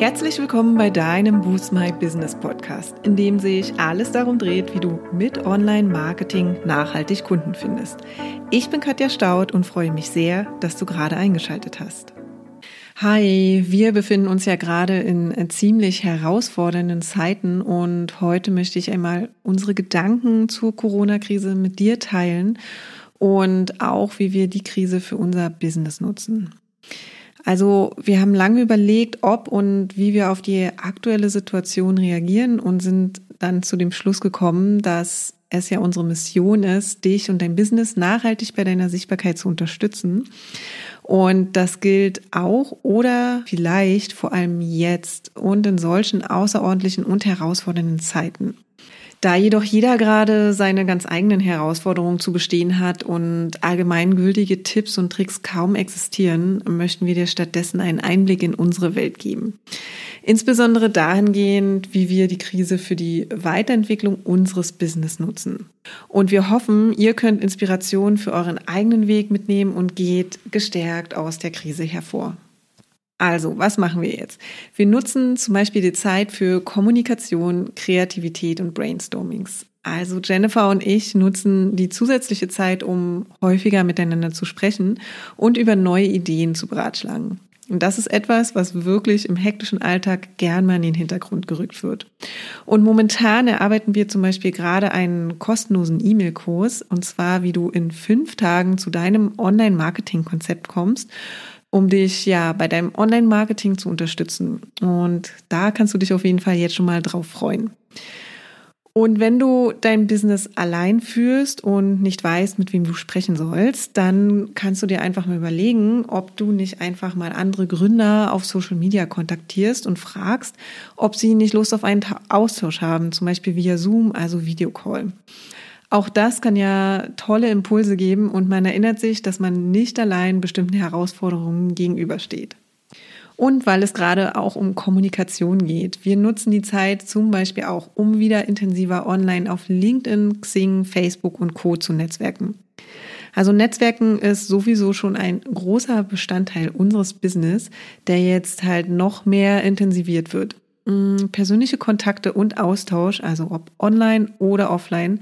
Herzlich willkommen bei deinem Boost My Business Podcast, in dem sich alles darum dreht, wie du mit Online-Marketing nachhaltig Kunden findest. Ich bin Katja Staud und freue mich sehr, dass du gerade eingeschaltet hast. Hi, wir befinden uns ja gerade in ziemlich herausfordernden Zeiten und heute möchte ich einmal unsere Gedanken zur Corona-Krise mit dir teilen und auch, wie wir die Krise für unser Business nutzen. Also wir haben lange überlegt, ob und wie wir auf die aktuelle Situation reagieren und sind dann zu dem Schluss gekommen, dass es ja unsere Mission ist, dich und dein Business nachhaltig bei deiner Sichtbarkeit zu unterstützen. Und das gilt auch oder vielleicht vor allem jetzt und in solchen außerordentlichen und herausfordernden Zeiten. Da jedoch jeder gerade seine ganz eigenen Herausforderungen zu bestehen hat und allgemeingültige Tipps und Tricks kaum existieren, möchten wir dir stattdessen einen Einblick in unsere Welt geben. Insbesondere dahingehend, wie wir die Krise für die Weiterentwicklung unseres Business nutzen. Und wir hoffen, ihr könnt Inspiration für euren eigenen Weg mitnehmen und geht gestärkt aus der Krise hervor. Also, was machen wir jetzt? Wir nutzen zum Beispiel die Zeit für Kommunikation, Kreativität und Brainstormings. Also Jennifer und ich nutzen die zusätzliche Zeit, um häufiger miteinander zu sprechen und über neue Ideen zu beratschlagen. Und das ist etwas, was wirklich im hektischen Alltag gern mal in den Hintergrund gerückt wird. Und momentan erarbeiten wir zum Beispiel gerade einen kostenlosen E-Mail-Kurs, und zwar, wie du in fünf Tagen zu deinem Online-Marketing-Konzept kommst um dich ja bei deinem Online-Marketing zu unterstützen. Und da kannst du dich auf jeden Fall jetzt schon mal drauf freuen. Und wenn du dein Business allein führst und nicht weißt, mit wem du sprechen sollst, dann kannst du dir einfach mal überlegen, ob du nicht einfach mal andere Gründer auf Social Media kontaktierst und fragst, ob sie nicht Lust auf einen Austausch haben, zum Beispiel via Zoom, also Videocall. Auch das kann ja tolle Impulse geben und man erinnert sich, dass man nicht allein bestimmten Herausforderungen gegenübersteht. Und weil es gerade auch um Kommunikation geht. Wir nutzen die Zeit zum Beispiel auch, um wieder intensiver online auf LinkedIn, Xing, Facebook und Co. zu netzwerken. Also Netzwerken ist sowieso schon ein großer Bestandteil unseres Business, der jetzt halt noch mehr intensiviert wird. Mm, persönliche Kontakte und Austausch, also ob online oder offline,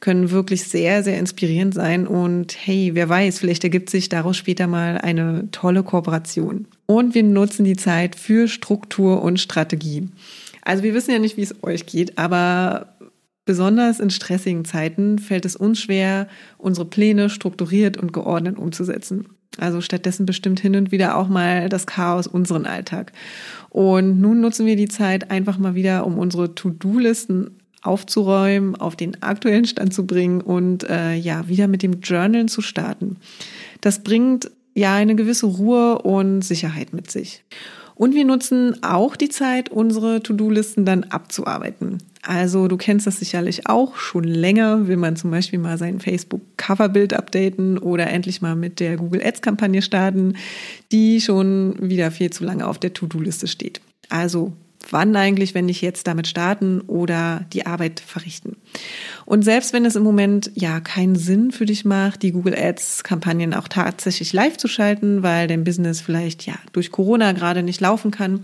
können wirklich sehr, sehr inspirierend sein. Und hey, wer weiß, vielleicht ergibt sich daraus später mal eine tolle Kooperation. Und wir nutzen die Zeit für Struktur und Strategie. Also wir wissen ja nicht, wie es euch geht, aber besonders in stressigen Zeiten fällt es uns schwer, unsere Pläne strukturiert und geordnet umzusetzen. Also stattdessen bestimmt hin und wieder auch mal das Chaos unseren Alltag. Und nun nutzen wir die Zeit einfach mal wieder, um unsere To-Do-Listen aufzuräumen, auf den aktuellen Stand zu bringen und äh, ja, wieder mit dem Journalen zu starten. Das bringt ja eine gewisse Ruhe und Sicherheit mit sich. Und wir nutzen auch die Zeit, unsere To-Do-Listen dann abzuarbeiten. Also du kennst das sicherlich auch. Schon länger will man zum Beispiel mal sein Facebook-Coverbild updaten oder endlich mal mit der Google Ads-Kampagne starten, die schon wieder viel zu lange auf der To-Do-Liste steht. Also wann eigentlich, wenn nicht jetzt damit starten oder die Arbeit verrichten. Und selbst wenn es im Moment ja keinen Sinn für dich macht, die Google Ads Kampagnen auch tatsächlich live zu schalten, weil dein Business vielleicht ja durch Corona gerade nicht laufen kann,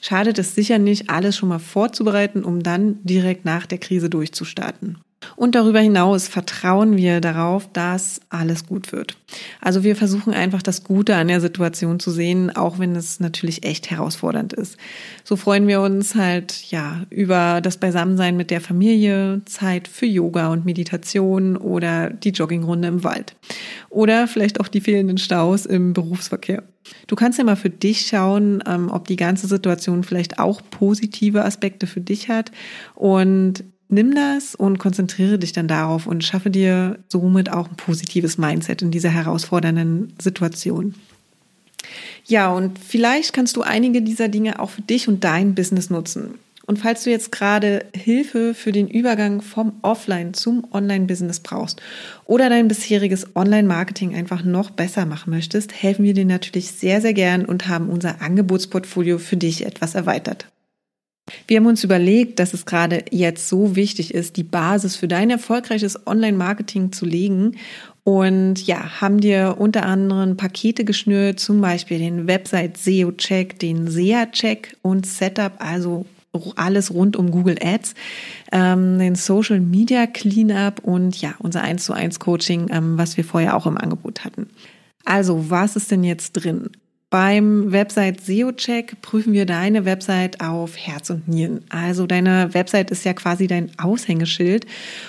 schadet es sicher nicht, alles schon mal vorzubereiten, um dann direkt nach der Krise durchzustarten. Und darüber hinaus vertrauen wir darauf, dass alles gut wird. Also wir versuchen einfach das Gute an der Situation zu sehen, auch wenn es natürlich echt herausfordernd ist. So freuen wir uns halt, ja, über das Beisammensein mit der Familie, Zeit für Yoga und Meditation oder die Joggingrunde im Wald. Oder vielleicht auch die fehlenden Staus im Berufsverkehr. Du kannst ja mal für dich schauen, ähm, ob die ganze Situation vielleicht auch positive Aspekte für dich hat und nimm das und konzentriere dich dann darauf und schaffe dir somit auch ein positives Mindset in dieser herausfordernden Situation. Ja, und vielleicht kannst du einige dieser Dinge auch für dich und dein Business nutzen. Und falls du jetzt gerade Hilfe für den Übergang vom Offline zum Online-Business brauchst oder dein bisheriges Online-Marketing einfach noch besser machen möchtest, helfen wir dir natürlich sehr, sehr gern und haben unser Angebotsportfolio für dich etwas erweitert. Wir haben uns überlegt, dass es gerade jetzt so wichtig ist, die Basis für dein erfolgreiches Online-Marketing zu legen Und ja, haben dir unter anderem Pakete geschnürt, zum Beispiel den Website SEO-Check, den SEA-Check und Setup, also alles rund um Google Ads, ähm, den Social Media Cleanup und ja, unser 1 zu 1 Coaching, ähm, was wir vorher auch im Angebot hatten. Also, was ist denn jetzt drin? Beim Website SEO-Check prüfen wir deine Website auf Herz und Nieren. Also deine Website ist ja quasi dein Aushängeschild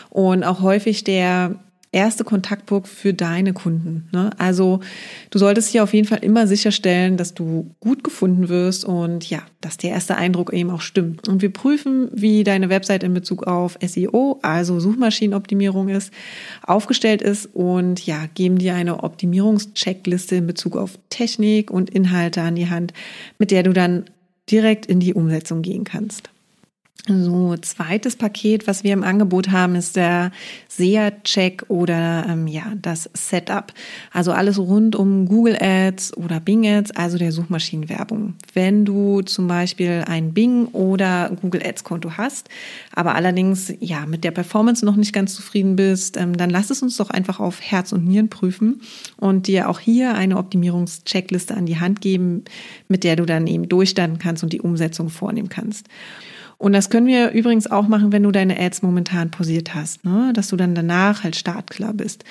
und auch häufig der erste Kontaktpunkt für deine Kunden. Ne? Also du solltest hier auf jeden Fall immer sicherstellen, dass du gut gefunden wirst und ja, dass der erste Eindruck eben auch stimmt. Und wir prüfen, wie deine Website in Bezug auf SEO, also Suchmaschinenoptimierung ist, aufgestellt ist und ja, geben dir eine Optimierungscheckliste in Bezug auf Technik und Inhalte an die Hand, mit der du dann direkt in die Umsetzung gehen kannst. So, zweites Paket, was wir im Angebot haben, ist der SEA-Check oder ähm, ja, das Setup. Also alles rund um Google Ads oder Bing Ads, also der Suchmaschinenwerbung. Wenn du zum Beispiel ein Bing oder Google Ads Konto hast, aber allerdings ja mit der Performance noch nicht ganz zufrieden bist, ähm, dann lass es uns doch einfach auf Herz und Nieren prüfen und dir auch hier eine Optimierungscheckliste an die Hand geben, mit der du dann eben durchstarten kannst und die Umsetzung vornehmen kannst. Und das können wir übrigens auch machen, wenn du deine Ads momentan posiert hast, ne? dass du dann danach halt startklar bist.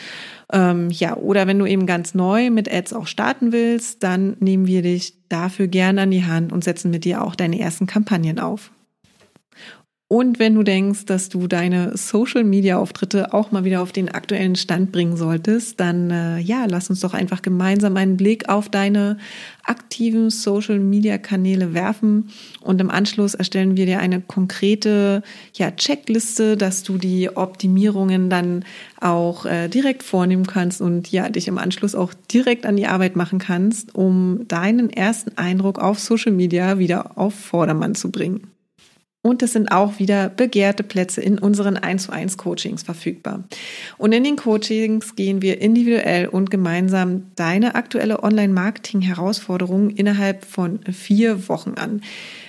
Ähm, ja, oder wenn du eben ganz neu mit Ads auch starten willst, dann nehmen wir dich dafür gerne an die Hand und setzen mit dir auch deine ersten Kampagnen auf. Und wenn du denkst, dass du deine Social-Media-Auftritte auch mal wieder auf den aktuellen Stand bringen solltest, dann äh, ja, lass uns doch einfach gemeinsam einen Blick auf deine aktiven Social-Media-Kanäle werfen. Und im Anschluss erstellen wir dir eine konkrete ja, Checkliste, dass du die Optimierungen dann auch äh, direkt vornehmen kannst und ja, dich im Anschluss auch direkt an die Arbeit machen kannst, um deinen ersten Eindruck auf Social Media wieder auf Vordermann zu bringen. Und es sind auch wieder begehrte Plätze in unseren 1 zu 1 Coachings verfügbar. Und in den Coachings gehen wir individuell und gemeinsam deine aktuelle Online-Marketing-Herausforderung innerhalb von vier Wochen an.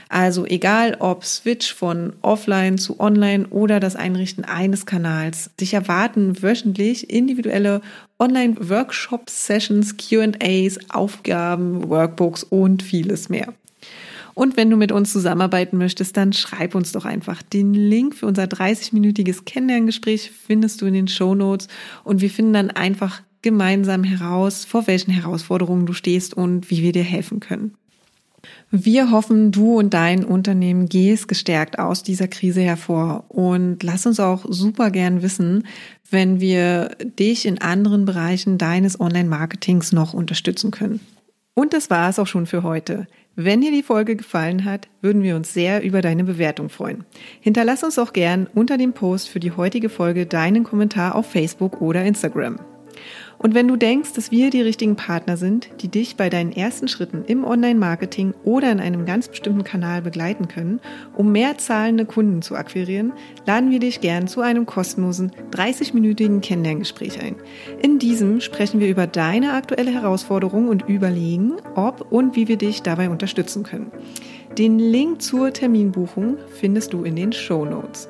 Also egal ob Switch von offline zu online oder das Einrichten eines Kanals. Dich erwarten wöchentlich individuelle Online-Workshops, Sessions, QAs, Aufgaben, Workbooks und vieles mehr. Und wenn du mit uns zusammenarbeiten möchtest, dann schreib uns doch einfach. Den Link für unser 30-minütiges Kennenlerngespräch findest du in den Show Notes und wir finden dann einfach gemeinsam heraus, vor welchen Herausforderungen du stehst und wie wir dir helfen können. Wir hoffen, du und dein Unternehmen gehst gestärkt aus dieser Krise hervor und lass uns auch super gern wissen, wenn wir dich in anderen Bereichen deines Online-Marketings noch unterstützen können. Und das war es auch schon für heute. Wenn dir die Folge gefallen hat, würden wir uns sehr über deine Bewertung freuen. Hinterlass uns auch gern unter dem Post für die heutige Folge deinen Kommentar auf Facebook oder Instagram. Und wenn du denkst, dass wir die richtigen Partner sind, die dich bei deinen ersten Schritten im Online-Marketing oder in einem ganz bestimmten Kanal begleiten können, um mehr zahlende Kunden zu akquirieren, laden wir dich gern zu einem kostenlosen 30-minütigen Kennenlerngespräch ein. In diesem sprechen wir über deine aktuelle Herausforderung und überlegen, ob und wie wir dich dabei unterstützen können. Den Link zur Terminbuchung findest du in den Show Notes.